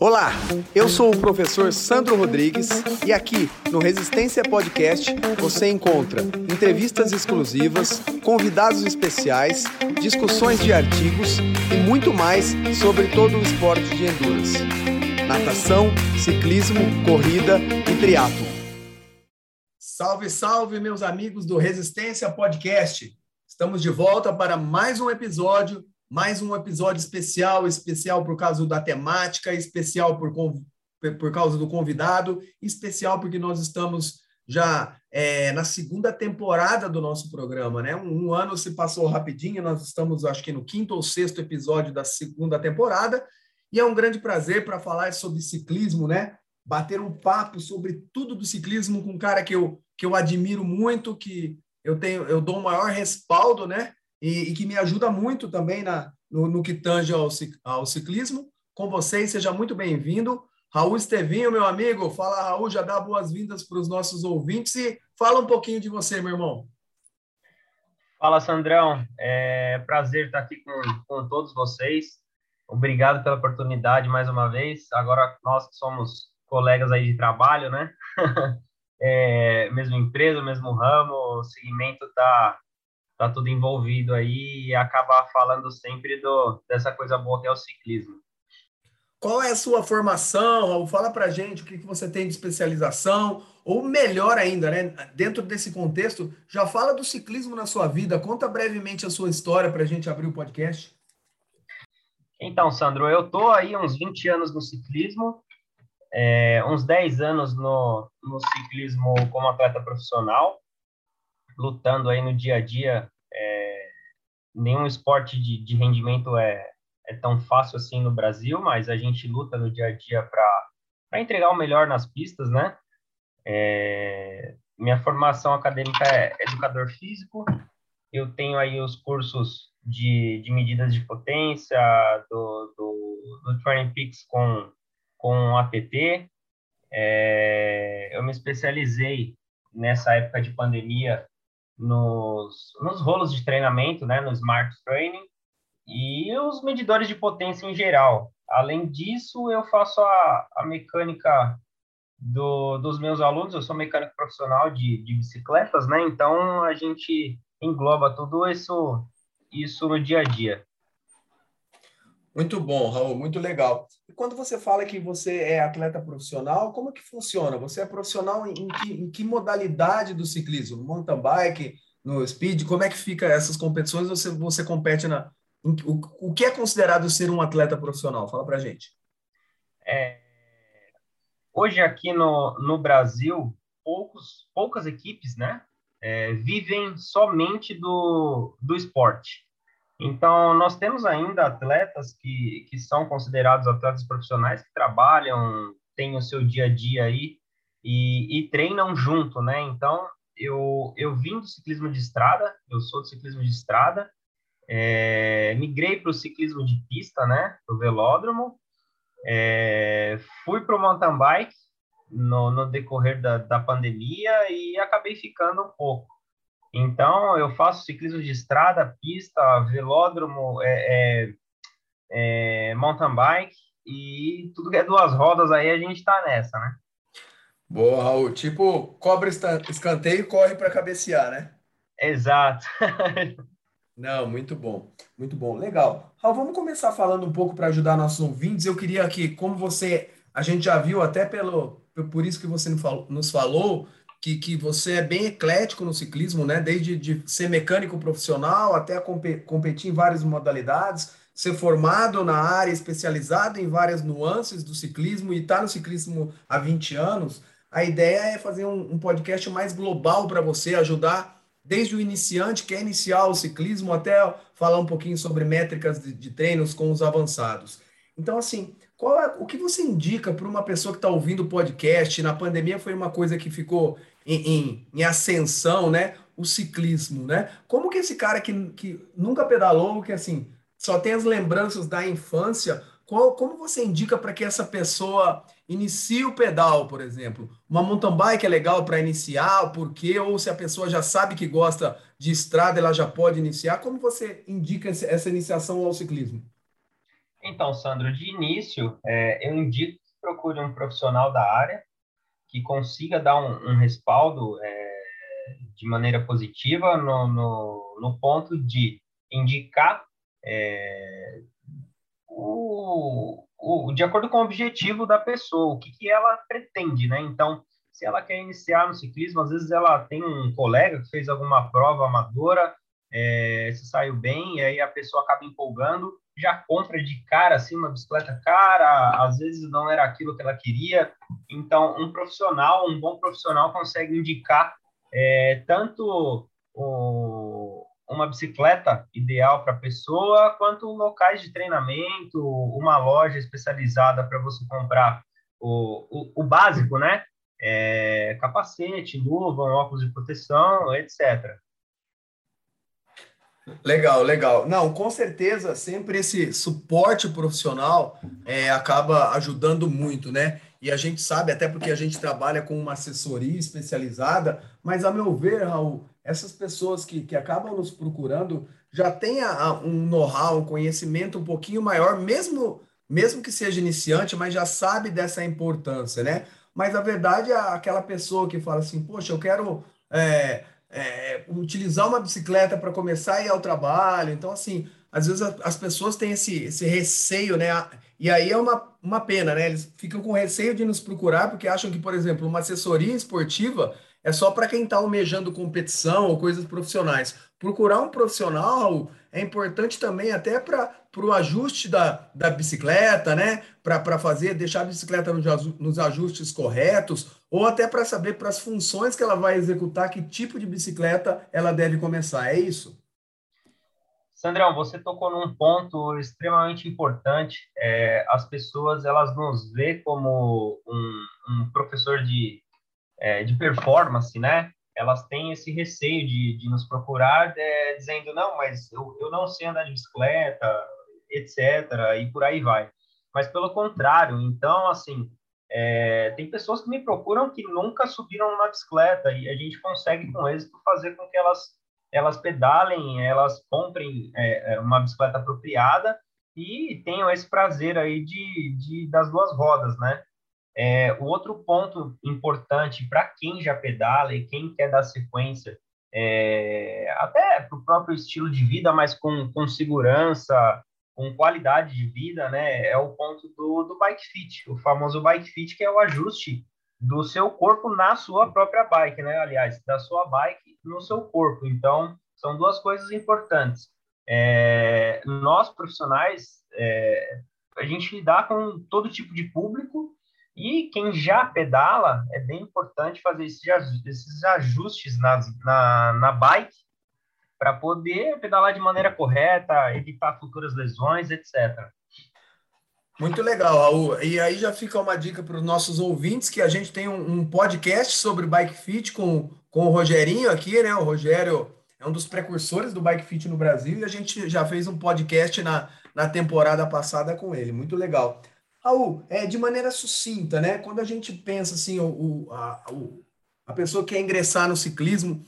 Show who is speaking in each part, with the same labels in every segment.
Speaker 1: Olá, eu sou o professor Sandro Rodrigues e aqui no Resistência Podcast você encontra entrevistas exclusivas, convidados especiais, discussões de artigos e muito mais sobre todo o esporte de endurance. Natação, ciclismo, corrida e triatlo. Salve, salve, meus amigos do Resistência Podcast. Estamos de volta para mais um episódio mais um episódio especial, especial por causa da temática, especial por, por causa do convidado, especial porque nós estamos já é, na segunda temporada do nosso programa, né? Um, um, ano se passou rapidinho, nós estamos, acho que no quinto ou sexto episódio da segunda temporada, e é um grande prazer para falar sobre ciclismo, né? Bater um papo sobre tudo do ciclismo com um cara que eu, que eu admiro muito, que eu tenho, eu dou o maior respaldo, né? E, e que me ajuda muito também na, no, no que tange ao, ao ciclismo. Com vocês, seja muito bem-vindo. Raul Estevinho, meu amigo. Fala, Raul, já dá boas-vindas para os nossos ouvintes e fala um pouquinho de você, meu irmão.
Speaker 2: Fala, Sandrão. É prazer estar aqui com, com todos vocês. Obrigado pela oportunidade mais uma vez. Agora, nós que somos colegas aí de trabalho, né? é, mesma empresa, mesmo ramo, o segmento está tá tudo envolvido aí e acaba falando sempre do, dessa coisa boa que é o ciclismo.
Speaker 1: Qual é a sua formação, Raul? Fala pra gente o que, que você tem de especialização, ou melhor ainda, né? Dentro desse contexto, já fala do ciclismo na sua vida. Conta brevemente a sua história para a gente abrir o podcast.
Speaker 2: Então, Sandro, eu tô aí uns 20 anos no ciclismo, é, uns 10 anos no, no ciclismo como atleta profissional lutando aí no dia a dia. É, nenhum esporte de, de rendimento é, é tão fácil assim no Brasil, mas a gente luta no dia a dia para entregar o melhor nas pistas, né? É, minha formação acadêmica é educador físico, eu tenho aí os cursos de, de medidas de potência, do, do, do Training Peaks com, com APT, é, eu me especializei nessa época de pandemia nos, nos rolos de treinamento, né, no Smart Training, e os medidores de potência em geral. Além disso, eu faço a, a mecânica do, dos meus alunos, eu sou mecânico profissional de, de bicicletas, né? Então a gente engloba tudo isso, isso no dia a dia.
Speaker 1: Muito bom, Raul, muito legal. E quando você fala que você é atleta profissional, como que funciona? Você é profissional em que, em que modalidade do ciclismo? Mountain bike, no speed? Como é que fica essas competições? Você, você compete na... O, o que é considerado ser um atleta profissional? Fala pra gente.
Speaker 2: É, hoje aqui no, no Brasil, poucos, poucas equipes né, é, vivem somente do, do esporte. Então, nós temos ainda atletas que, que são considerados atletas profissionais que trabalham, têm o seu dia a dia aí e, e treinam junto, né? Então, eu, eu vim do ciclismo de estrada, eu sou do ciclismo de estrada, é, migrei para o ciclismo de pista, né? Para o velódromo, é, fui para o mountain bike no, no decorrer da, da pandemia e acabei ficando um pouco. Então, eu faço ciclismo de estrada, pista, velódromo, é, é, é, mountain bike e tudo que é duas rodas aí a gente está nessa, né?
Speaker 1: Boa, Raul. Tipo, cobra escanteio e corre para cabecear, né?
Speaker 2: Exato.
Speaker 1: Não, muito bom, muito bom, legal. Raul, vamos começar falando um pouco para ajudar nossos ouvintes. Eu queria que, como você, a gente já viu até pelo, por isso que você nos falou, que, que você é bem eclético no ciclismo, né? Desde de ser mecânico profissional até competir em várias modalidades, ser formado na área, especializado em várias nuances do ciclismo e estar tá no ciclismo há 20 anos. A ideia é fazer um, um podcast mais global para você, ajudar desde o iniciante, que é iniciar o ciclismo, até falar um pouquinho sobre métricas de, de treinos com os avançados. Então, assim, qual é, o que você indica para uma pessoa que está ouvindo o podcast? Na pandemia foi uma coisa que ficou em, em, em, ascensão, né? O ciclismo, né? Como que esse cara que, que nunca pedalou, que assim, só tem as lembranças da infância, qual, como você indica para que essa pessoa inicie o pedal, por exemplo? Uma mountain bike é legal para iniciar, por quê? Ou se a pessoa já sabe que gosta de estrada, ela já pode iniciar. Como você indica essa iniciação ao ciclismo?
Speaker 2: Então, Sandro, de início, é, eu indico que procure um profissional da área que consiga dar um, um respaldo é, de maneira positiva no, no, no, ponto de indicar é, o, o, de acordo com o objetivo da pessoa, o que, que ela pretende, né? Então, se ela quer iniciar no ciclismo, às vezes ela tem um colega que fez alguma prova amadora, é, se saiu bem, e aí a pessoa acaba empolgando, já compra de cara assim uma bicicleta cara, às vezes não era aquilo que ela queria. Então, um profissional, um bom profissional consegue indicar é, tanto o, uma bicicleta ideal para a pessoa, quanto locais de treinamento, uma loja especializada para você comprar o, o, o básico, né? é, capacete, luva, óculos de proteção, etc.
Speaker 1: Legal, legal. Não, com certeza, sempre esse suporte profissional é, acaba ajudando muito, né? E a gente sabe, até porque a gente trabalha com uma assessoria especializada, mas, a meu ver, Raul, essas pessoas que, que acabam nos procurando já têm a, um know-how, um conhecimento um pouquinho maior, mesmo, mesmo que seja iniciante, mas já sabe dessa importância, né? mas a verdade é aquela pessoa que fala assim, poxa, eu quero é, é, utilizar uma bicicleta para começar a ir ao trabalho. Então, assim, às vezes as pessoas têm esse, esse receio, né? E aí é uma, uma pena, né? Eles ficam com receio de nos procurar porque acham que, por exemplo, uma assessoria esportiva é só para quem está almejando competição ou coisas profissionais. Procurar um profissional é importante também até para o ajuste da, da bicicleta, né? Para fazer, deixar a bicicleta nos ajustes corretos, ou até para saber para as funções que ela vai executar, que tipo de bicicleta ela deve começar. É isso?
Speaker 2: Sandrão, você tocou num ponto extremamente importante. É, as pessoas elas nos vê como um, um professor de, é, de performance, né? elas têm esse receio de, de nos procurar é, dizendo, não, mas eu, eu não sei andar de bicicleta, etc., e por aí vai. Mas pelo contrário, então, assim, é, tem pessoas que me procuram que nunca subiram uma bicicleta e a gente consegue com êxito fazer com que elas elas pedalem, elas comprem é, é uma bicicleta apropriada e tenham esse prazer aí de, de das duas rodas, né? É, o outro ponto importante para quem já pedala e quem quer dar sequência, é, até para o próprio estilo de vida, mas com, com segurança, com qualidade de vida, né, é o ponto do, do bike fit, o famoso bike fit, que é o ajuste do seu corpo na sua própria bike, né? Aliás, da sua bike no seu corpo. Então, são duas coisas importantes. É, nós, profissionais, é, a gente lidar com todo tipo de público e quem já pedala, é bem importante fazer esses ajustes na, na, na bike para poder pedalar de maneira correta, evitar futuras lesões, etc.
Speaker 1: Muito legal, Raul. E aí já fica uma dica para os nossos ouvintes que a gente tem um, um, podcast sobre Bike Fit com, com o Rogerinho aqui, né? O Rogério é um dos precursores do Bike Fit no Brasil e a gente já fez um podcast na, na temporada passada com ele. Muito legal. Raul, é, de maneira sucinta, né? Quando a gente pensa assim, o, a, o, a pessoa quer ingressar no ciclismo,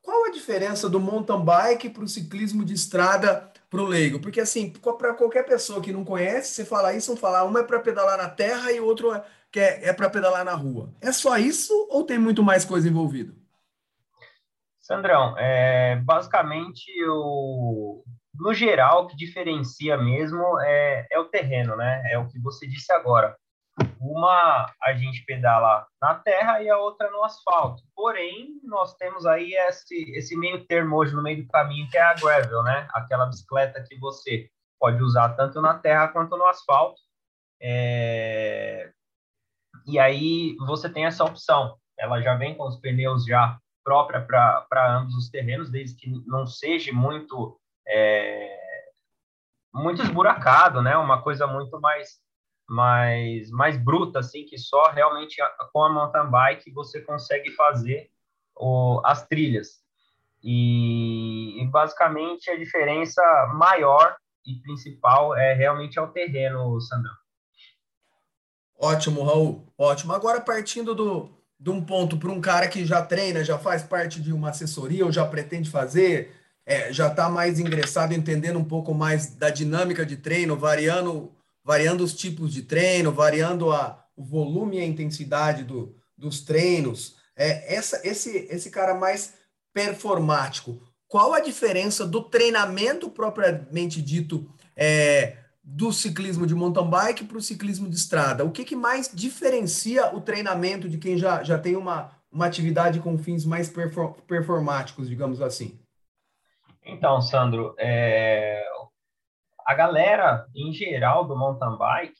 Speaker 1: qual a diferença do mountain bike para o ciclismo de estrada para o leigo? Porque assim, para qualquer pessoa que não conhece, você fala isso, vão falar, uma é para pedalar na terra e o outro é, é, é para pedalar na rua. É só isso ou tem muito mais coisa envolvida?
Speaker 2: Sandrão, é, basicamente o, no geral, o que diferencia mesmo é, é o terreno, né? É o que você disse agora. Uma a gente pedala na terra e a outra no asfalto. Porém, nós temos aí esse, esse meio termo hoje no meio do caminho, que é a gravel, né? Aquela bicicleta que você pode usar tanto na terra quanto no asfalto. É... E aí você tem essa opção. Ela já vem com os pneus já própria para ambos os terrenos, desde que não seja muito é, muito esburacado, né? Uma coisa muito mais mais mais bruta assim que só realmente com a mountain bike você consegue fazer o, as trilhas e, e, basicamente a diferença maior e principal é realmente ao terreno, Sandrão.
Speaker 1: Ótimo, Raul. Ótimo. Agora partindo do de um ponto para um cara que já treina, já faz parte de uma assessoria ou já pretende fazer, é, já está mais ingressado, entendendo um pouco mais da dinâmica de treino, variando, variando os tipos de treino, variando a, o volume e a intensidade do, dos treinos. É, essa, esse, esse cara mais performático, qual a diferença do treinamento propriamente dito é, do ciclismo de mountain bike para o ciclismo de estrada? O que, que mais diferencia o treinamento de quem já, já tem uma, uma atividade com fins mais performáticos, digamos assim?
Speaker 2: Então, Sandro, é, a galera em geral do mountain bike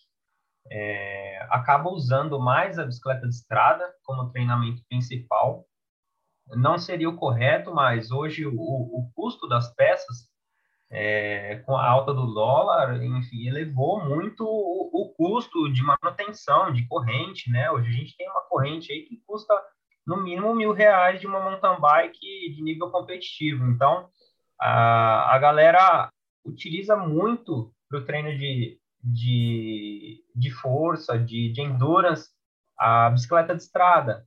Speaker 2: é, acaba usando mais a bicicleta de estrada como treinamento principal. Não seria o correto, mas hoje o, o custo das peças, é, com a alta do dólar, enfim, elevou muito o, o, custo de manutenção, de corrente, né? Hoje a gente tem uma corrente aí que custa no mínimo mil reais de uma mountain bike de nível competitivo. Então, a, a galera utiliza muito para o treino de, de, de força, de, de endurance, a bicicleta de estrada.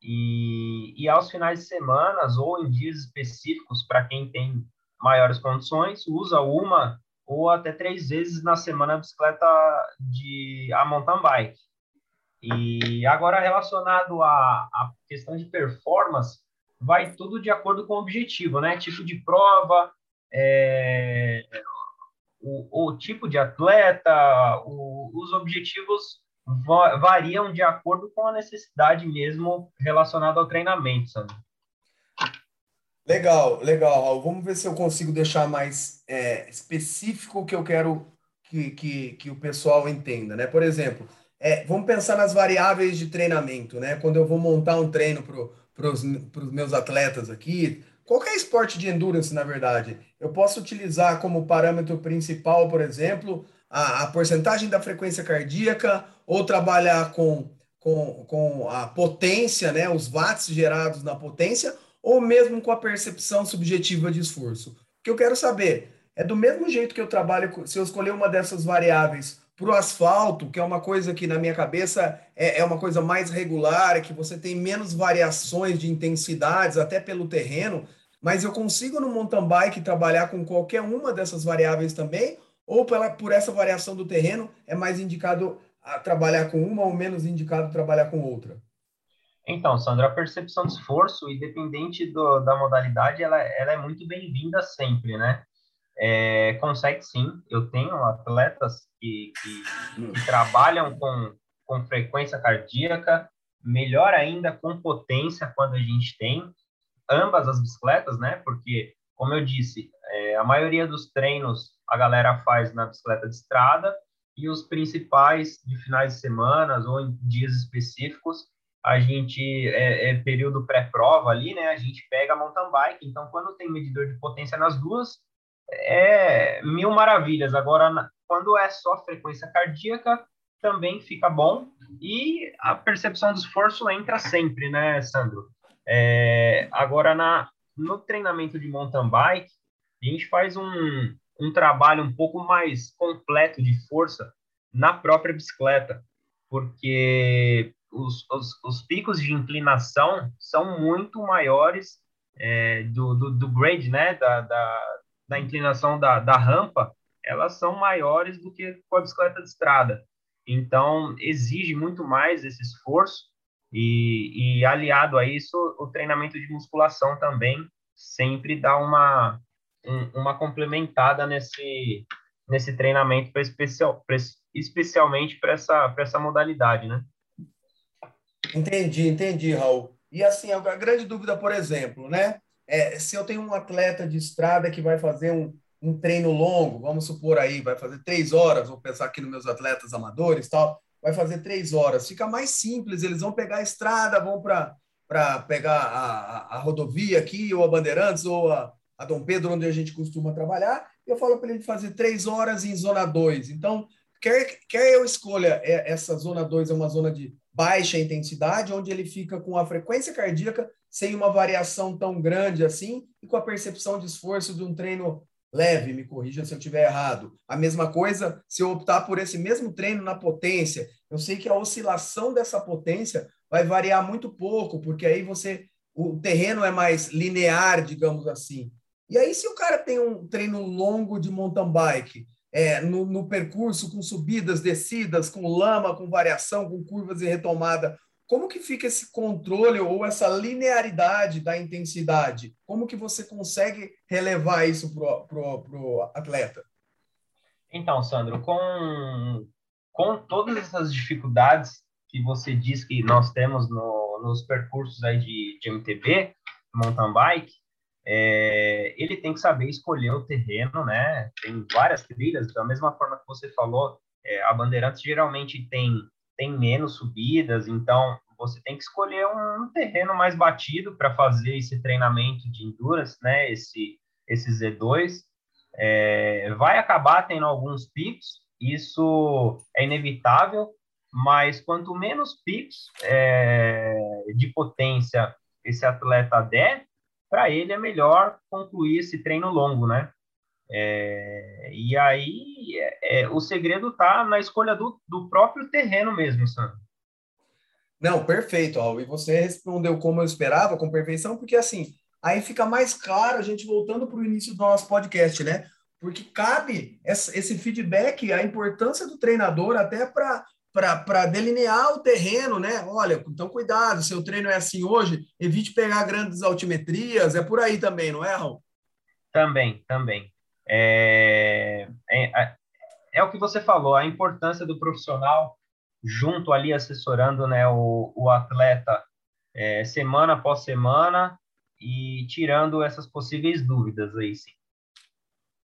Speaker 2: E, e aos finais de semana ou em dias específicos, para quem tem maiores condições, usa uma ou até três vezes na semana a bicicleta de a mountain bike. E agora relacionado à, à questão de performance, vai tudo de acordo com o objetivo, né? Tipo de prova, é, o, o, tipo de atleta, o, os objetivos va variam de acordo com a necessidade mesmo relacionada ao treinamento, sabe?
Speaker 1: Legal, legal. Vamos ver se eu consigo deixar mais é, específico o que eu quero que, que, que o pessoal entenda, né? Por exemplo, é, vamos pensar nas variáveis de treinamento, né? Quando eu vou montar um treino para para os meus atletas aqui, qualquer esporte de endurance, na verdade, eu posso utilizar como parâmetro principal, por exemplo, a, a porcentagem da frequência cardíaca, ou trabalhar com, com, com a potência, né, os watts gerados na potência, ou mesmo com a percepção subjetiva de esforço. O que eu quero saber é do mesmo jeito que eu trabalho, se eu escolher uma dessas variáveis para o asfalto, que é uma coisa que na minha cabeça é, é uma coisa mais regular, que você tem menos variações de intensidades, até pelo terreno, mas eu consigo no mountain bike trabalhar com qualquer uma dessas variáveis também, ou pela, por essa variação do terreno é mais indicado a trabalhar com uma ou menos indicado trabalhar com outra?
Speaker 2: Então, Sandra, a percepção de esforço, independente do, da modalidade, ela, ela é muito bem-vinda sempre, né? É, consegue sim. Eu tenho atletas que, que, que, trabalham com, com frequência cardíaca, melhor ainda com potência quando a gente tem ambas as bicicletas, né? Porque, como eu disse, é, a maioria dos treinos a galera faz na bicicleta de estrada e os principais de finais de semana ou em dias específicos a gente é, é período pré-prova ali, né? A gente pega mountain bike. Então, quando tem medidor de potência nas duas, é mil maravilhas. Agora, quando é só frequência cardíaca, também fica bom. E a percepção do esforço entra sempre, né, Sandro? É, agora, na, no treinamento de mountain bike, a gente faz um, um trabalho um pouco mais completo de força na própria bicicleta, porque os, os, os picos de inclinação são muito maiores é, do, do, do grade, né, da, da, da inclinação da, da rampa, elas são maiores do que com a bicicleta de estrada. Então, exige muito mais esse esforço e, e, aliado a isso, o treinamento de musculação também sempre dá uma, um, uma complementada nesse, nesse treinamento, especial, especialmente para essa, essa modalidade, né?
Speaker 1: Entendi, entendi, Raul. E assim, a grande dúvida, por exemplo, né? É, se eu tenho um atleta de estrada que vai fazer um, um treino longo, vamos supor aí, vai fazer três horas, vou pensar aqui nos meus atletas amadores tal, vai fazer três horas. Fica mais simples, eles vão pegar a estrada, vão para pegar a, a, a, rodovia aqui, ou a Bandeirantes, ou a, a Dom Pedro, onde a gente costuma trabalhar, eu falo para ele fazer três horas em zona 2. Então, quer, quer eu escolha é, essa zona 2 é uma zona de baixa intensidade, onde ele fica com a frequência cardíaca sem uma variação tão grande assim e com a percepção de esforço de um treino leve, me corrija se eu estiver errado. A mesma coisa se eu optar por esse mesmo treino na potência. Eu sei que a oscilação dessa potência vai variar muito pouco, porque aí você o terreno é mais linear, digamos assim. E aí, se o cara tem um treino longo de mountain bike, é, no, no, percurso, com subidas, descidas, com lama, com variação, com curvas e retomada, como que fica esse controle ou essa linearidade da intensidade? Como que você consegue relevar isso para o atleta?
Speaker 2: Então, Sandro, com, com todas essas dificuldades que você diz que nós temos no, nos percursos aí de, de MTB, mountain bike, é, ele tem que saber escolher o terreno, né? Tem várias trilhas, da mesma forma que você falou, é, a Bandeirantes geralmente tem, tem menos subidas, então você tem que escolher um, um terreno mais batido para fazer esse treinamento de endurance, né? Esse, esse Z2. É, vai acabar tendo alguns picos, isso é inevitável, mas quanto menos picos é, de potência esse atleta der, para ele é melhor concluir esse treino longo, né? É, e aí é, é o segredo está na escolha do, do próprio terreno mesmo, Sandro.
Speaker 1: Não, perfeito, Al. E você respondeu como eu esperava, com perfeição, porque assim, aí fica mais claro a gente voltando para o início do nosso podcast, né? Porque cabe esse feedback, a importância do treinador até para para delinear o terreno, né? Olha, então cuidado, seu treino é assim hoje, evite pegar grandes altimetrias, é por aí também, não é, Raul?
Speaker 2: Também, também. É, é, é o que você falou, a importância do profissional junto ali assessorando né, o, o atleta é, semana após semana e tirando essas possíveis dúvidas aí, sim.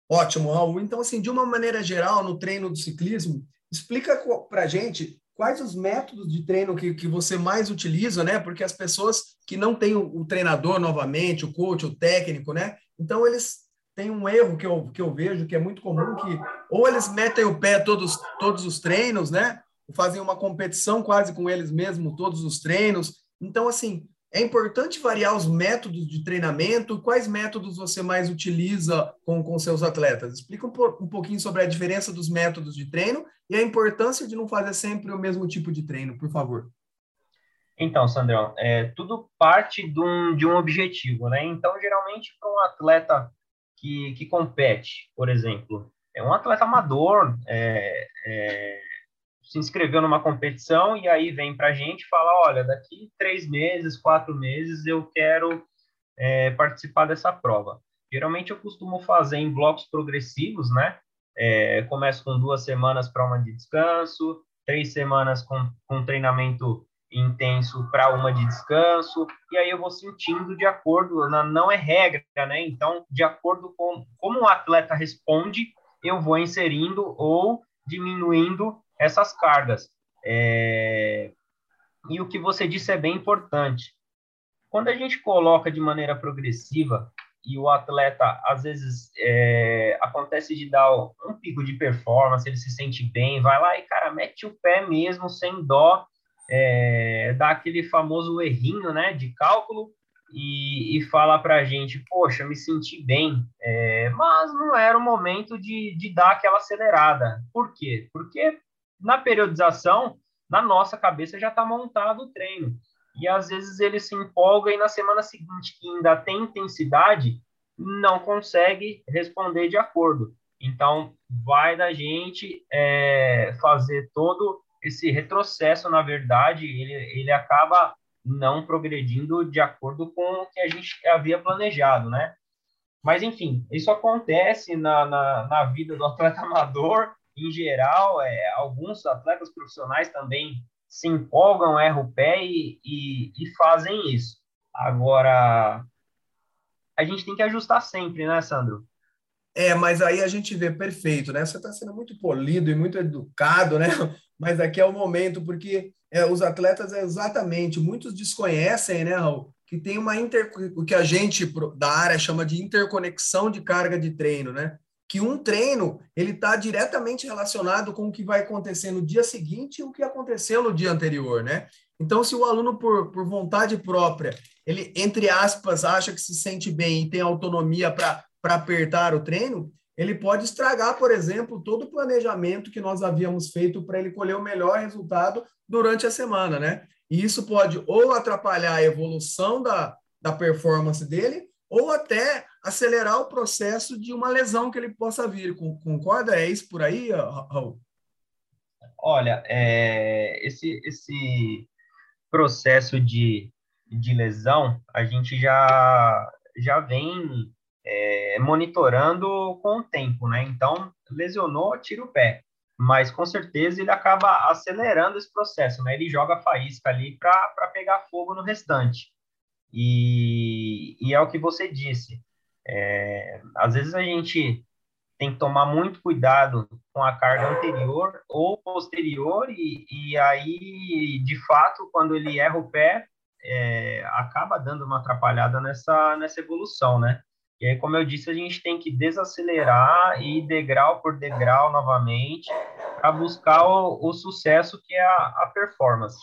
Speaker 1: Ótimo, Raul. Então, assim, de uma maneira geral, no treino do ciclismo, Explica para a gente quais os métodos de treino que, que você mais utiliza, né? Porque as pessoas que não têm o, o treinador novamente, o coach, o técnico, né? Então eles têm um erro que eu, que eu vejo que é muito comum que ou eles metem o pé todos todos os treinos, né? Fazem uma competição quase com eles mesmos todos os treinos. Então assim, é importante variar os métodos de treinamento. Quais métodos você mais utiliza com, com seus atletas? Explica um, um pouquinho sobre a diferença dos métodos de treino e a importância de não fazer sempre o mesmo tipo de treino, por favor.
Speaker 2: Então, Sandrão, é, tudo parte de um, de um objetivo, né? Então, geralmente, para um atleta que, que compete, por exemplo, é um atleta amador, é, é se inscreveu numa competição e aí vem para a gente e fala, olha, daqui três meses, quatro meses eu quero é, participar dessa prova. Geralmente eu costumo fazer em blocos progressivos, né? É, começo com duas semanas para uma de descanso, três semanas com, com treinamento intenso para uma de descanso, e aí eu vou sentindo de acordo, não é regra, né? Então, de acordo com como o atleta responde, eu vou inserindo ou diminuindo essas cargas. É... E o que você disse é bem importante. Quando a gente coloca de maneira progressiva e o atleta, às vezes, é... acontece de dar um pico de performance, ele se sente bem, vai lá e, cara, mete o pé mesmo, sem dó, é... dá aquele famoso errinho, né, de cálculo, e, e fala para a gente, poxa, me senti bem, é, mas não era o momento de, de dar aquela acelerada. Por quê? Porque na periodização, na nossa cabeça já está montado o treino. E às vezes ele se empolga e na semana seguinte, que ainda tem intensidade, não consegue responder de acordo. Então, vai da gente é, fazer todo esse retrocesso, na verdade, ele, ele acaba não progredindo de acordo com o que a gente havia planejado, né? Mas, enfim, isso acontece na, na, na vida do atleta amador em geral, é, alguns atletas profissionais também se empolgam, erram o pé e, e, e, fazem isso. Agora, a gente tem que ajustar sempre, né, Sandro?
Speaker 1: É, mas aí a gente vê perfeito, né? Você está sendo muito polido e muito educado, né? Mas aqui é o momento, porque é, os atletas, é exatamente, muitos desconhecem, né, Raul? Que tem uma inter... o que a gente da área chama de interconexão de carga de treino, né? Que um treino ele está diretamente relacionado com o que vai acontecer no dia seguinte e o que aconteceu no dia anterior, né? Então, se o aluno, por, por vontade própria, ele, entre aspas, acha que se sente bem e tem autonomia para apertar o treino, ele pode estragar, por exemplo, todo o planejamento que nós havíamos feito para ele colher o melhor resultado durante a semana, né? E isso pode ou atrapalhar a evolução da, da performance dele, ou até acelerar o processo de uma lesão que ele possa vir. Concorda? É isso por aí, Raul?
Speaker 2: Olha, é, esse, esse processo de, de lesão, a gente já, já vem é, monitorando com o tempo, né? Então, lesionou, tira o pé. Mas, com certeza, ele acaba acelerando esse processo, né? Ele joga a faísca ali para pegar fogo no restante. E, e é o que você disse. É, às vezes a gente tem que tomar muito cuidado com a carga anterior ou posterior, e, e aí, de fato, quando ele erra o pé, é, acaba dando uma atrapalhada nessa, nessa evolução, né? E aí, como eu disse, a gente tem que desacelerar e ir degrau por degrau novamente para buscar o, o, sucesso que é a, a performance.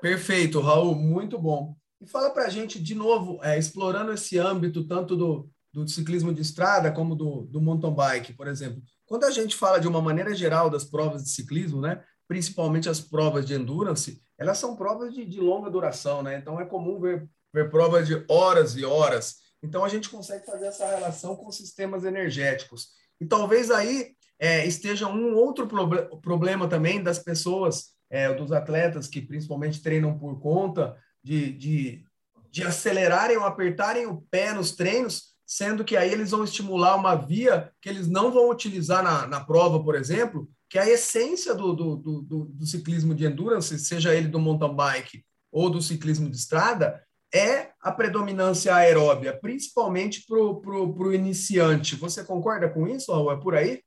Speaker 1: Perfeito, Raul, muito bom. E fala para a gente, de novo, é, explorando esse âmbito tanto do, do ciclismo de estrada como do, do mountain bike, por exemplo. Quando a gente fala de uma maneira geral das provas de ciclismo, né, principalmente as provas de endurance, elas são provas de, de longa duração, né? Então é comum ver, ver provas de horas e horas. Então a gente consegue fazer essa relação com sistemas energéticos. E talvez aí é, esteja um outro proble problema também das pessoas, é, dos atletas que principalmente treinam por conta de, de, de acelerarem ou apertarem o pé nos treinos sendo que aí eles vão estimular uma via que eles não vão utilizar na, na prova, por exemplo, que é a essência do, do, do, do, ciclismo de endurance, seja ele do mountain bike ou do ciclismo de estrada, é a predominância aeróbia, principalmente para o iniciante. Você concorda com isso, Raul? É por aí?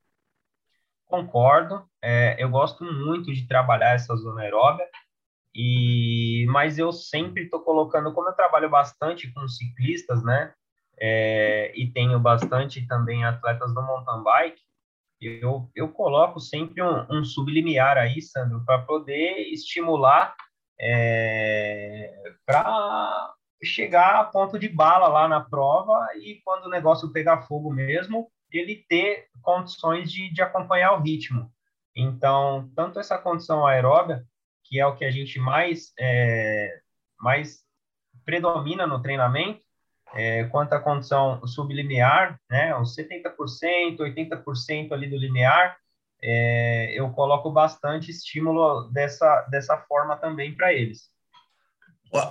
Speaker 2: Concordo. É, eu gosto muito de trabalhar essa zona aeróbia, e, mas eu sempre estou colocando, como eu trabalho bastante com ciclistas, né? é, e tenho bastante também atletas do mountain bike, eu, eu coloco sempre um, um sublimiar aí, Sandro, para poder estimular é, para chegar a ponto de bala lá na prova e quando o negócio pegar fogo mesmo, ele ter condições de, de acompanhar o ritmo. Então, tanto essa condição aeróbia, que é o que a gente mais, é, mais predomina no treinamento, é, quanto à condição sublimiar, né, uns 70%, 80% ali do linear, é, eu coloco bastante estímulo dessa, dessa forma também para eles.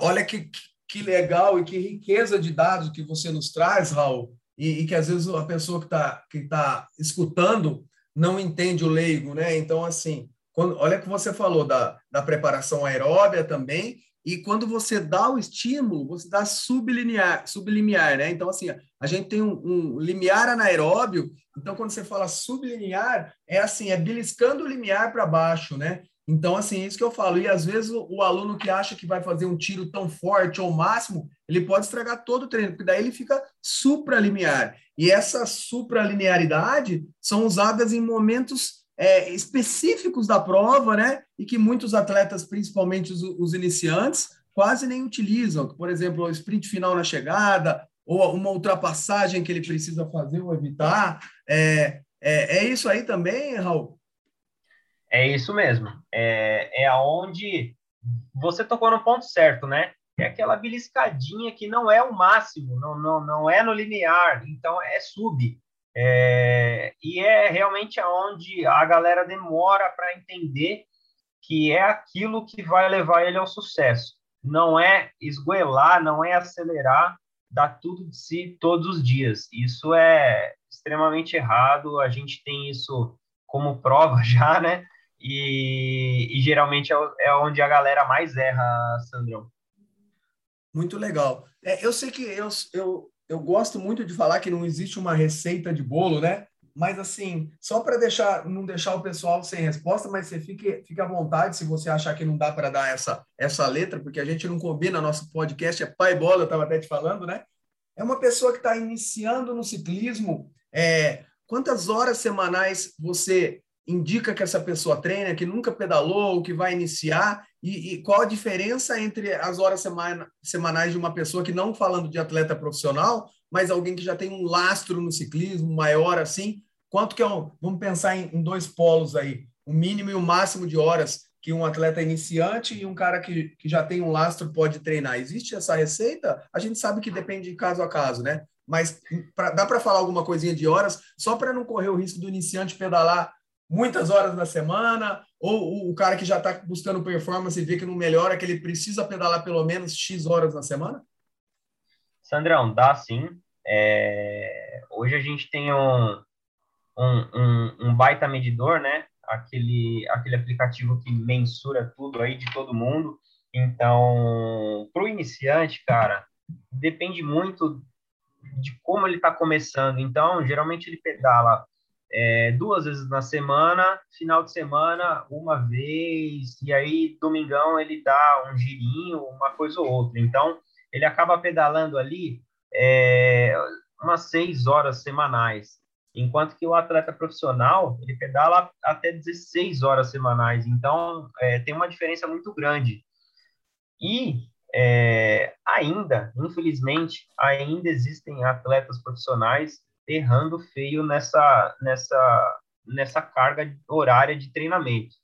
Speaker 1: Olha que, que legal e que riqueza de dados que você nos traz, Raul, e, e que às vezes a pessoa que está que tá escutando não entende o leigo, né? Então, assim, quando, olha que você falou da, da preparação aeróbia também, e quando você dá o estímulo, você dá sublimiar, sublimiar, né? Então, assim, a gente tem um, um limiar anaeróbio. Então, quando você fala sublimiar, é assim, é beliscando o limiar para baixo, né? Então, assim, isso que eu falo. E às vezes o, o, aluno que acha que vai fazer um tiro tão forte ou máximo, ele pode estragar todo o treino, porque daí ele fica supralimiar. E essa supralinearidade são usadas em momentos é, específicos da prova, né? E que muitos atletas, principalmente os, os, iniciantes, quase nem utilizam. Por exemplo, o sprint final na chegada, ou uma ultrapassagem que ele precisa fazer ou evitar. É, é, é isso aí também, Raul?
Speaker 2: É isso mesmo. É, é aonde você tocou no ponto certo, né? É aquela beliscadinha que não é o máximo, não, não, não é no linear, então é sub. É, e é realmente aonde a galera demora para entender que é aquilo que vai levar ele ao sucesso. Não é esgoelar, não é acelerar, dar tudo de si todos os dias. Isso é extremamente errado. A gente tem isso como prova já, né? E, e geralmente é, é onde a galera mais erra, Sandrão.
Speaker 1: Muito legal. É, eu sei que eu, eu, eu gosto muito de falar que não existe uma receita de bolo, né? Mas assim, só para deixar não deixar o pessoal sem resposta, mas você fique, fique à vontade se você achar que não dá para dar essa essa letra, porque a gente não combina, nosso podcast é pai bola, eu estava até te falando, né? É uma pessoa que está iniciando no ciclismo. É, quantas horas semanais você indica que essa pessoa treina, que nunca pedalou, que vai iniciar, e, e qual a diferença entre as horas semana, semanais de uma pessoa que não falando de atleta profissional, mas alguém que já tem um lastro no ciclismo maior assim, quanto que é um, vamos pensar em, em dois polos aí, o mínimo e o máximo de horas que um atleta iniciante e um cara que, que já tem um lastro pode treinar. Existe essa receita? A gente sabe que depende de caso a caso, né? Mas pra, dá para falar alguma coisinha de horas, só para não correr o risco do iniciante pedalar muitas horas na semana, ou o, cara que já está buscando performance e vê que não melhora, que ele precisa pedalar pelo menos X horas na semana?
Speaker 2: Sandrão, dá sim. É... Hoje a gente tem um, um, um, um baita medidor, né? aquele, aquele aplicativo que mensura tudo aí de todo mundo. Então, para o iniciante, cara, depende muito de como ele está começando. Então, geralmente ele pedala é, duas vezes na semana, final de semana, uma vez, e aí domingão ele dá um girinho, uma coisa ou outra. Então, ele acaba pedalando ali é, umas seis horas semanais enquanto que o atleta profissional ele pedala até 16 horas semanais, então é, tem uma diferença muito grande. E é, ainda, infelizmente, ainda existem atletas profissionais errando feio nessa, nessa, nessa carga horária de treinamento.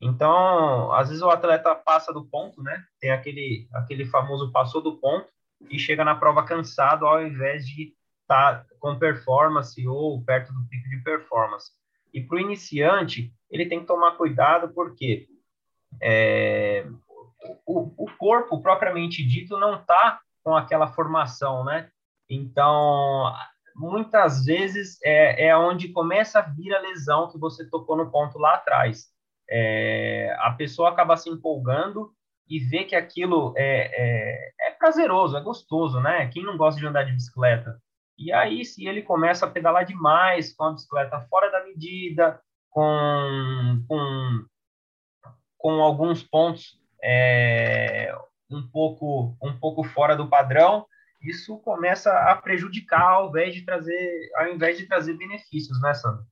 Speaker 2: Então, às vezes o atleta passa do ponto, né? Tem aquele, aquele famoso passou do ponto e chega na prova cansado ao invés de está com performance ou perto do pico de performance. E para o iniciante, ele tem que tomar cuidado porque é, o, o corpo propriamente dito não está com aquela formação, né? Então, muitas vezes é, é onde começa a vir a lesão que você tocou no ponto lá atrás. É, a pessoa acaba se empolgando e vê que aquilo é, é, é prazeroso, é gostoso, né? Quem não gosta de andar de bicicleta? E aí, se ele começa a pedalar demais com a bicicleta fora da medida, com, com, com alguns pontos é, um, pouco, um pouco fora do padrão, isso começa a prejudicar ao invés de trazer, ao invés de trazer benefícios, né, Sandro?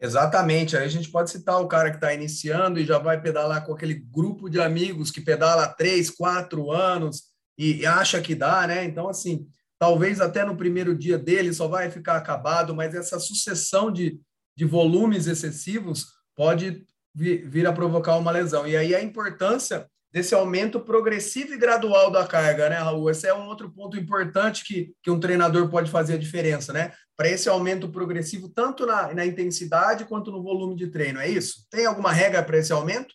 Speaker 1: Exatamente. Aí a gente pode citar o cara que está iniciando e já vai pedalar com aquele grupo de amigos que pedala há três, quatro anos e acha que dá, né? Então, assim, talvez até no primeiro dia dele só vai ficar acabado, mas essa sucessão de, de volumes excessivos pode vir, a provocar uma lesão. E aí a importância desse aumento progressivo e gradual da carga, né, Raul? Esse é um outro ponto importante que, que um treinador pode fazer a diferença, né? Para esse aumento progressivo, tanto na, na intensidade quanto no volume de treino, é isso? Tem alguma regra para esse aumento?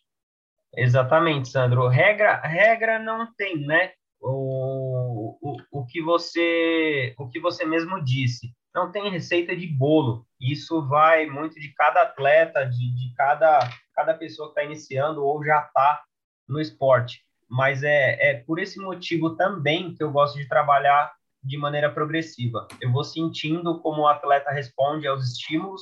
Speaker 2: Exatamente, Sandro. Regra, regra não tem, né? o, o, o, que você o que você mesmo disse. Não tem receita de bolo. Isso vai muito de cada atleta, de, de cada, cada pessoa que está iniciando ou já está no esporte. Mas é, é por esse motivo também que eu gosto de trabalhar de maneira progressiva. Eu vou sentindo como o atleta responde aos estímulos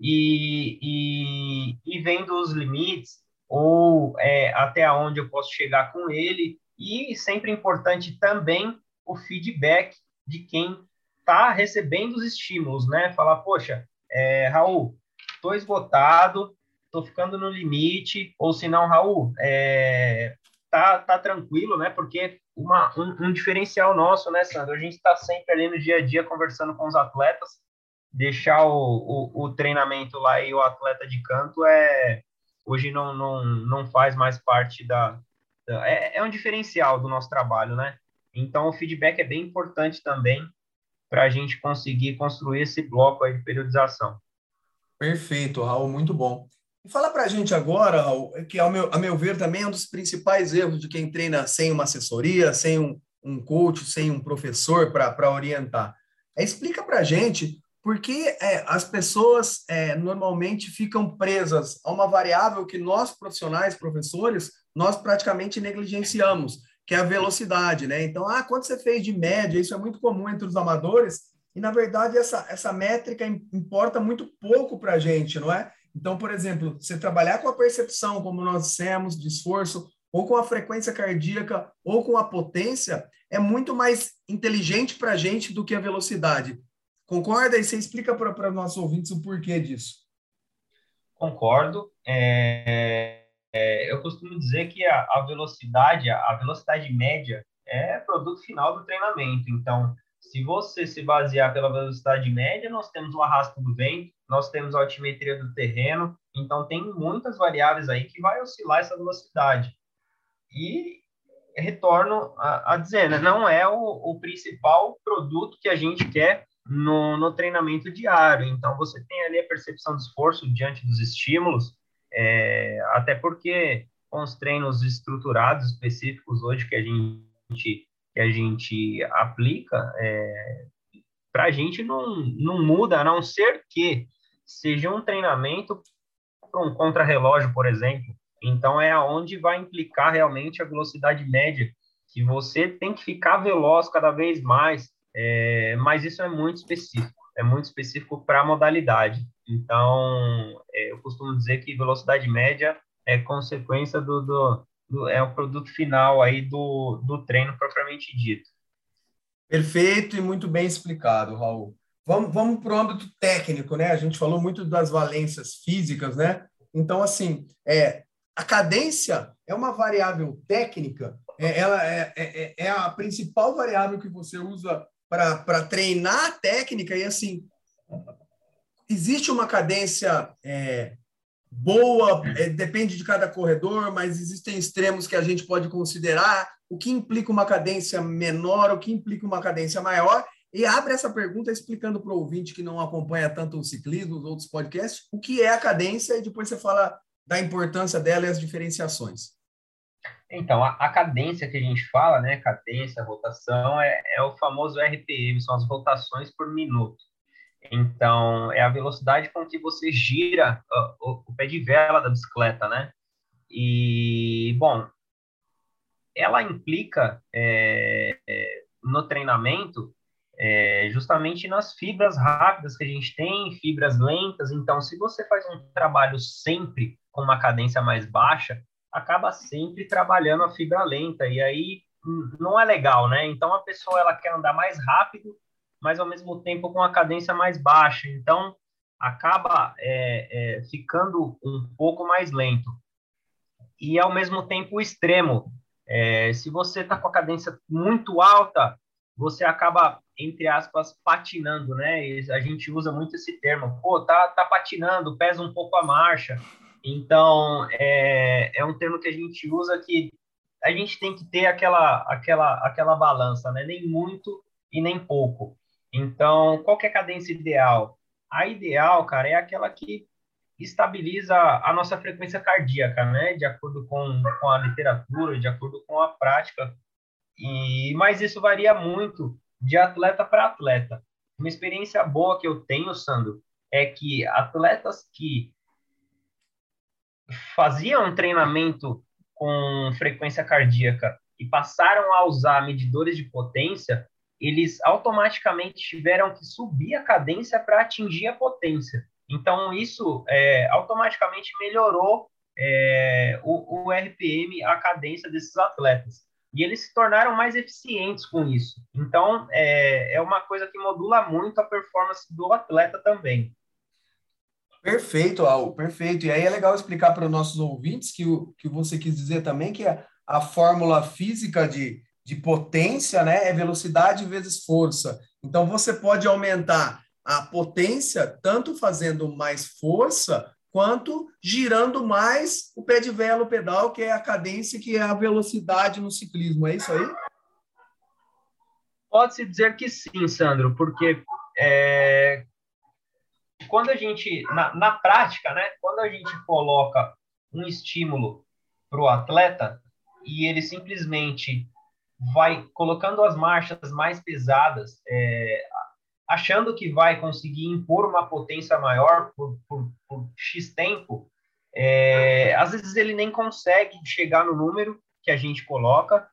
Speaker 2: e, e, e vendo os limites ou é, até onde eu posso chegar com ele e sempre importante também o feedback de quem está recebendo os estímulos, né? Falar, poxa, é, Raul, estou esgotado, estou ficando no limite, ou se não, Raul, é, tá, tá tranquilo, né? Porque uma, um, um diferencial nosso, né, Sandro? A gente está sempre ali no dia a dia conversando com os atletas, deixar o, o, o treinamento lá e o atleta de canto é hoje não, não, não faz mais parte da, é, é um diferencial do nosso trabalho, né? Então, o feedback é bem importante também para a gente conseguir construir esse bloco aí de periodização.
Speaker 1: Perfeito, Raul, muito bom. E fala para a gente agora, Raul, que ao meu, a meu ver também é um dos principais erros de quem treina sem uma assessoria, sem um, um coach, sem um professor para orientar. É, explica para a gente por que é, as pessoas é, normalmente ficam presas a uma variável que nós, profissionais, professores, nós praticamente negligenciamos, que é a velocidade, né? Então, ah, quanto você fez de média? Isso é muito comum entre os amadores, e na verdade essa, essa métrica importa muito pouco para a gente, não é? Então, por exemplo, você trabalhar com a percepção, como nós dissemos, de esforço, ou com a frequência cardíaca, ou com a potência, é muito mais inteligente para a gente do que a velocidade. Concorda? E você explica para os nossos ouvintes o porquê disso.
Speaker 2: Concordo. É, é, eu costumo dizer que a, a, velocidade, a velocidade média é produto final do treinamento. Então, Se você se basear pela velocidade média, nós temos o arrasto do vento, nós temos a altimetria do terreno, então tem muitas variáveis aí que vai oscilar essa velocidade. E retorno a, a dizer, né, não é o, o, principal produto que a gente quer no, no, treinamento diário. Então, você tem ali a percepção de esforço diante dos estímulos, é, até porque com os treinos estruturados específicos hoje que a gente que a gente aplica, é, para a gente não, não muda, a não ser que seja um treinamento para um contrarrelógio, por exemplo. Então, é aonde vai implicar realmente a velocidade média, que você tem que ficar veloz cada vez mais, é, mas isso é muito específico, é muito específico para a modalidade. Então, é, eu costumo dizer que velocidade média é consequência do, do, é o produto final aí do, do treino propriamente dito.
Speaker 1: Perfeito e muito bem explicado, Raul. Vamos, vamos para o âmbito técnico, né? A gente falou muito das valências físicas, né? Então, assim, é, a cadência é uma variável técnica, é, ela é, é, é, é a principal variável que você usa para treinar a técnica e, assim, existe uma cadência é, boa, é, depende de cada corredor, mas existem extremos que a gente pode considerar. O que implica uma cadência menor, o que implica uma cadência maior. E abre essa pergunta explicando para o ouvinte que não acompanha tanto o ciclismo, os outros podcasts, o que é a cadência, e depois você fala da importância dela e as diferenciações.
Speaker 2: Então, a, a cadência que a gente fala, né, cadência, rotação, é, é o famoso RPM, são as rotações por minuto. Então, é a velocidade com que você gira o, o, pé de vela da bicicleta, né? E, bom, ela implica é, é, no treinamento é, justamente nas fibras rápidas que a gente tem, fibras lentas. Então, se você faz um trabalho sempre com uma cadência mais baixa, acaba sempre trabalhando a fibra lenta. E aí não é legal, né? Então, a pessoa ela quer andar mais rápido mas ao mesmo tempo com a cadência mais baixa. Então, acaba é, é, ficando um pouco mais lento. E, ao mesmo tempo, extremo. É, se você está com a cadência muito alta, você acaba, entre aspas, patinando, né? E a gente usa muito esse termo. Pô, tá, tá patinando, pesa um pouco a marcha. Então, é, é um termo que a gente usa que a gente tem que ter aquela, aquela, aquela balança, né? Nem muito e nem pouco. Então, qual é a cadência ideal? A ideal, cara, é aquela que estabiliza a nossa frequência cardíaca, né? De acordo com, com a literatura, de acordo com a prática. E, mas isso varia muito de atleta para atleta. Uma experiência boa que eu tenho, Sandro, é que atletas que faziam um treinamento com frequência cardíaca e passaram a usar medidores de potência, eles automaticamente tiveram que subir a cadência para atingir a potência. Então, isso é, automaticamente melhorou é, o, o, RPM, a cadência desses atletas. E eles se tornaram mais eficientes com isso. Então, é, é uma coisa que modula muito a performance do atleta também.
Speaker 1: Perfeito, Al, perfeito. E aí é legal explicar para os nossos ouvintes que o que você quis dizer também, que a, a fórmula física de, de potência, né, é velocidade vezes força. Então você pode aumentar a potência tanto fazendo mais força quanto girando mais o pé de vela, o pedal, que é a cadência, que é a velocidade no ciclismo. É isso aí?
Speaker 2: Pode-se dizer que sim, Sandro, porque é, quando a gente, na, na prática, né, quando a gente coloca um estímulo para o atleta e ele simplesmente vai colocando as marchas mais pesadas, é, achando que vai conseguir impor uma potência maior por, por, por X tempo, é, às vezes ele nem consegue chegar no número que a gente coloca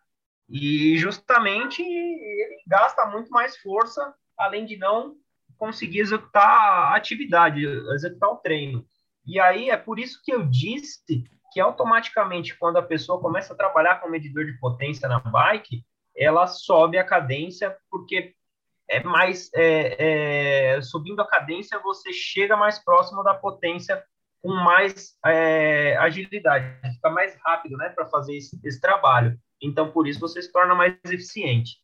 Speaker 2: e justamente ele gasta muito mais força, além de não conseguir executar a atividade, executar o treino. E aí é por isso que eu disse que automaticamente, quando a pessoa começa a trabalhar com medidor de potência na bike, ela sobe a cadência, porque é mais é, é, subindo a cadência, você chega mais próximo da potência com mais é, agilidade, fica mais rápido, né, para fazer esse, esse, trabalho. Então, por isso, você se torna mais eficiente.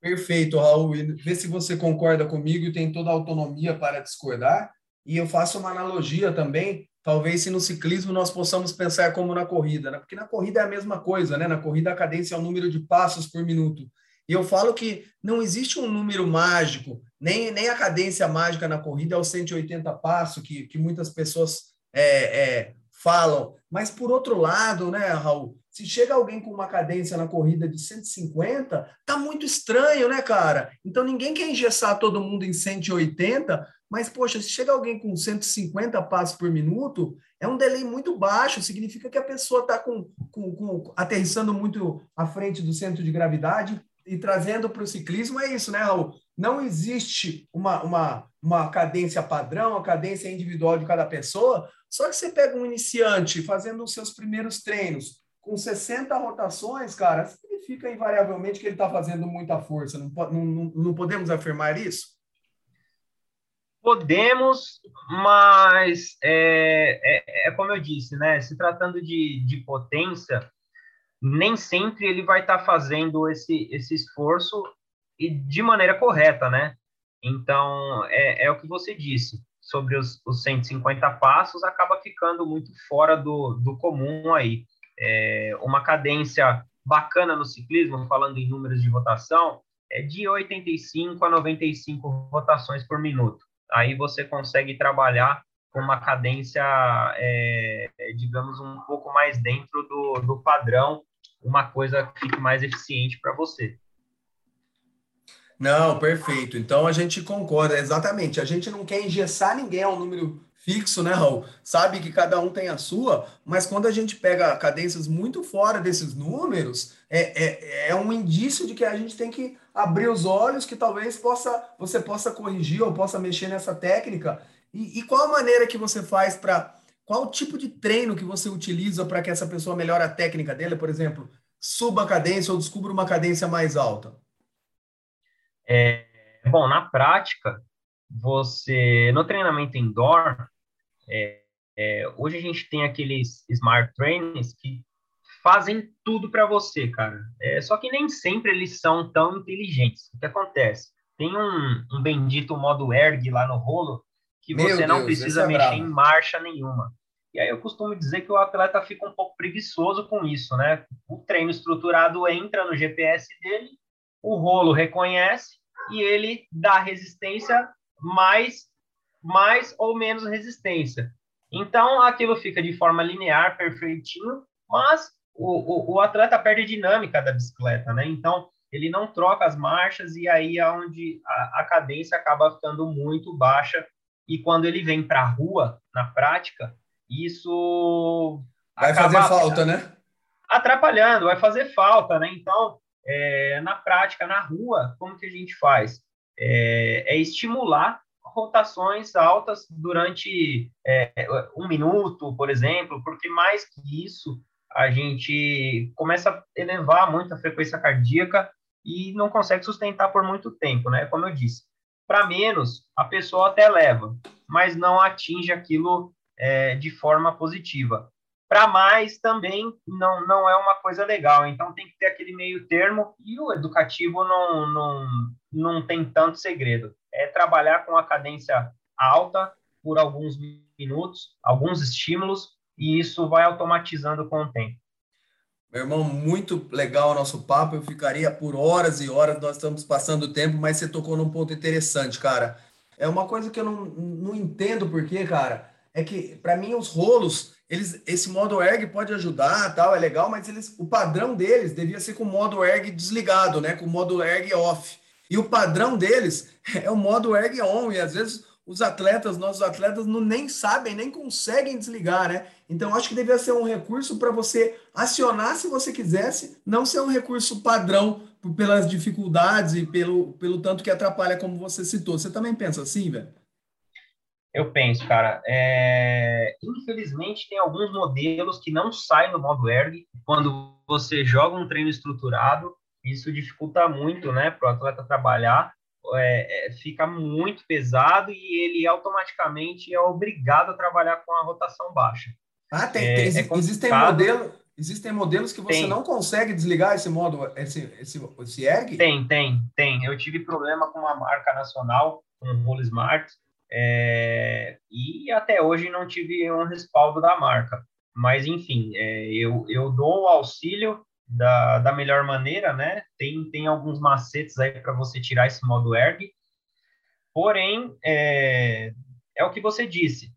Speaker 1: Perfeito, Raul. Vê se você concorda comigo e tem toda a autonomia para discordar. E eu faço uma analogia também, talvez se no ciclismo nós possamos pensar como na corrida, né? Porque na corrida é a mesma coisa, né? Na corrida a cadência é o número de passos por minuto. E eu falo que não existe um número mágico, nem, nem a cadência mágica na corrida é os 180 passos que, que muitas pessoas é, é, falam. Mas, por outro lado, né, Raul, se chega alguém com uma cadência na corrida de 150, tá muito estranho, né, cara? Então, ninguém quer engessar todo mundo em 180, mas, poxa, se chega alguém com 150 passos por minuto, é um delay muito baixo, significa que a pessoa está com, com, com, aterrissando muito à frente do centro de gravidade e trazendo para o ciclismo é isso, né, Raul? Não existe uma, uma, uma cadência padrão, uma cadência individual de cada pessoa, só que você pega um iniciante fazendo os seus primeiros treinos com 60 rotações, cara, significa invariavelmente que ele está fazendo muita força. Não, não, não podemos afirmar isso?
Speaker 2: Podemos, mas é, é, é, como eu disse, né? Se tratando de, de potência, nem sempre ele vai estar tá fazendo esse, esse esforço e de maneira correta, né? Então, é, é o que você disse sobre os, os 150 passos, acaba ficando muito fora do, do comum aí. É, uma cadência bacana no ciclismo, falando em números de rotação, é de 85 a 95 rotações por minuto aí você consegue trabalhar com uma cadência, é, digamos, um pouco mais dentro do, do padrão, uma coisa que fique mais eficiente para você.
Speaker 1: Não, perfeito. Então a gente concorda, exatamente. A gente não quer engessar ninguém a um número fixo, né, Raul? Sabe que cada um tem a sua, mas quando a gente pega cadências muito fora desses números, é, é, é um indício de que a gente tem que abrir os olhos, que talvez possa você possa corrigir ou possa mexer nessa técnica. E, e qual a maneira que você faz para. Qual tipo de treino que você utiliza para que essa pessoa melhore a técnica dele, por exemplo, suba a cadência ou descubra uma cadência mais alta?
Speaker 2: É, bom, na prática, você no treinamento indoor, é, é, hoje a gente tem aqueles smart trainers que fazem tudo para você, cara. É, só que nem sempre eles são tão inteligentes. O que acontece? Tem um, um bendito modo erg lá no rolo que Meu você não Deus, precisa é mexer bravo. em marcha nenhuma. E aí eu costumo dizer que o atleta fica um pouco preguiçoso com isso, né? O treino estruturado entra no GPS dele, o rolo reconhece e ele dá resistência mais, mais ou menos resistência. Então aquilo fica de forma linear, perfeitinho, mas o, o, o atleta perde a dinâmica da bicicleta, né? Então, ele não troca as marchas e aí é onde a, a cadência acaba ficando muito baixa. E quando ele vem para a rua, na prática, isso
Speaker 1: vai fazer falta, né?
Speaker 2: Atrapalhando, vai fazer falta, né? Então, é, na prática, na rua, como que a gente faz? É, é estimular rotações altas durante é, um minuto, por exemplo, porque mais que isso, a gente começa a elevar muito a frequência cardíaca e não consegue sustentar por muito tempo, né? Como eu disse, para menos a pessoa até leva, mas não atinge aquilo é, de forma positiva. Para mais também não, não é uma coisa legal, então tem que ter aquele meio termo e o educativo não, não, não tem tanto segredo. É trabalhar com a cadência alta por alguns minutos, alguns estímulos, e isso vai automatizando com o tempo.
Speaker 1: Meu irmão, muito legal o nosso papo. Eu ficaria por horas e horas, nós estamos passando o tempo, mas você tocou num ponto interessante, cara. É uma coisa que eu não, não entendo por quê, cara. É que, para mim, os rolos, eles, esse modo erg pode ajudar, tal, é legal, mas eles, o padrão deles devia ser com o modo erg desligado, né? Com o modo erg off. E o padrão deles é o modo erg on. E às vezes os atletas, nossos atletas, não nem sabem, nem conseguem desligar, né? Então, acho que deveria ser um recurso para você acionar se você quisesse, não ser um recurso padrão pelas dificuldades e pelo, pelo tanto que atrapalha, como você citou. Você também pensa assim, velho?
Speaker 2: Eu penso, cara. É... Infelizmente, tem alguns modelos que não saem no modo erg. Quando você joga um treino estruturado, isso dificulta muito, né, para o atleta trabalhar é, é, fica muito pesado e ele automaticamente é obrigado a trabalhar com a rotação baixa.
Speaker 1: Ah, tem, é, tem é existem modelos Existem modelos que você tem. não consegue desligar esse modo, esse, esse, esse erg?
Speaker 2: Tem, tem, tem. Eu tive problema com uma marca nacional, com o Rolo Smart, é, e até hoje não tive um respaldo da marca. Mas, enfim, é, eu, eu dou o auxílio da, da melhor maneira, né? Tem, tem alguns macetes aí para você tirar esse modo erg. Porém, é, é o que você disse.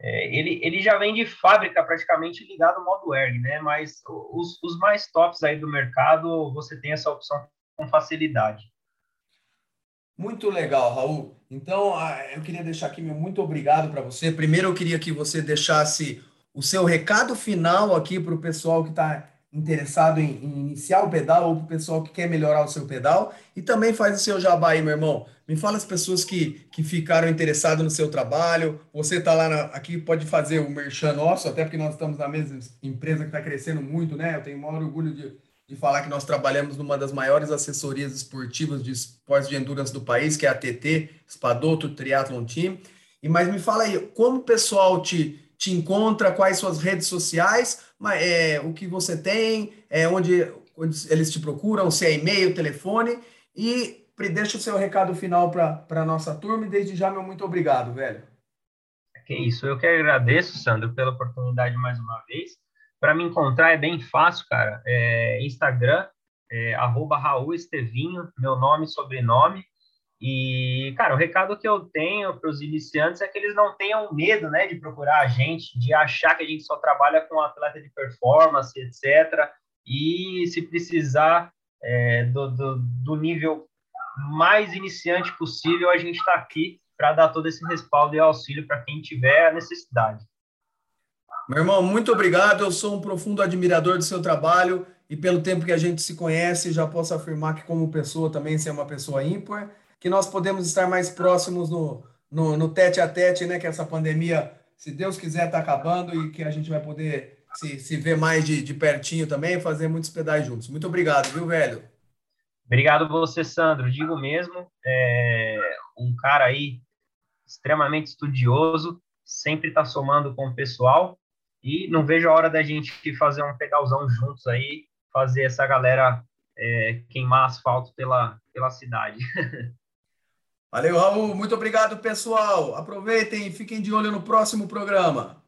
Speaker 2: É, ele, ele já vem de fábrica praticamente ligado ao modo erg, né? Mas os, os mais tops aí do mercado, você tem essa opção com facilidade.
Speaker 1: Muito legal, Raul. Então, eu queria deixar aqui meu muito obrigado para você. Primeiro, eu queria que você deixasse o seu recado final aqui para o pessoal que está interessado em, em, iniciar o pedal ou para o pessoal que quer melhorar o seu pedal. E também faz o seu jabá aí, meu irmão. Me fala as pessoas que, que ficaram interessadas no seu trabalho. Você está lá na, aqui, pode fazer o merchan nosso, até porque nós estamos na mesma empresa que está crescendo muito, né? Eu tenho o maior orgulho de, de falar que nós trabalhamos numa das maiores assessorias esportivas de esportes de endurance do país, que é a TT, Espadoto Triathlon Team. E mas me fala aí, como o pessoal te, te encontra, quais suas redes sociais, é, o que você tem, é, onde, onde eles te procuram, se é e-mail, telefone, e deixa o seu recado final para a nossa turma, e desde já, meu muito obrigado, velho.
Speaker 2: Que isso, eu que agradeço, Sandro, pela oportunidade mais uma vez. Para me encontrar é bem fácil, cara. É Instagram, é, arroba Raul Estevinho, meu nome e sobrenome. E, cara, o recado que eu tenho para os iniciantes é que eles não tenham medo, né, de procurar a gente, de achar que a gente só trabalha com atleta de performance, etc. E se precisar é, do, do, do nível mais iniciante possível, a gente está aqui para dar todo esse respaldo e auxílio para quem tiver a necessidade.
Speaker 1: Meu irmão, muito obrigado. Eu sou um profundo admirador do seu trabalho e pelo tempo que a gente se conhece, já posso afirmar que como pessoa também você é uma pessoa ímpar que nós podemos estar mais próximos no, no, no tete a tete, né? Que essa pandemia, se Deus quiser, está acabando e que a gente vai poder se, se ver mais de, de pertinho também fazer muitos pedais juntos. Muito obrigado, viu, velho?
Speaker 2: Obrigado você, Sandro. Digo mesmo, é um cara aí extremamente estudioso, sempre está somando com o pessoal e não vejo a hora da gente fazer um pedalzão juntos aí, fazer essa galera é, queimar asfalto pela, pela cidade.
Speaker 1: Valeu, Raul. Muito obrigado, pessoal. Aproveitem e fiquem de olho no próximo programa.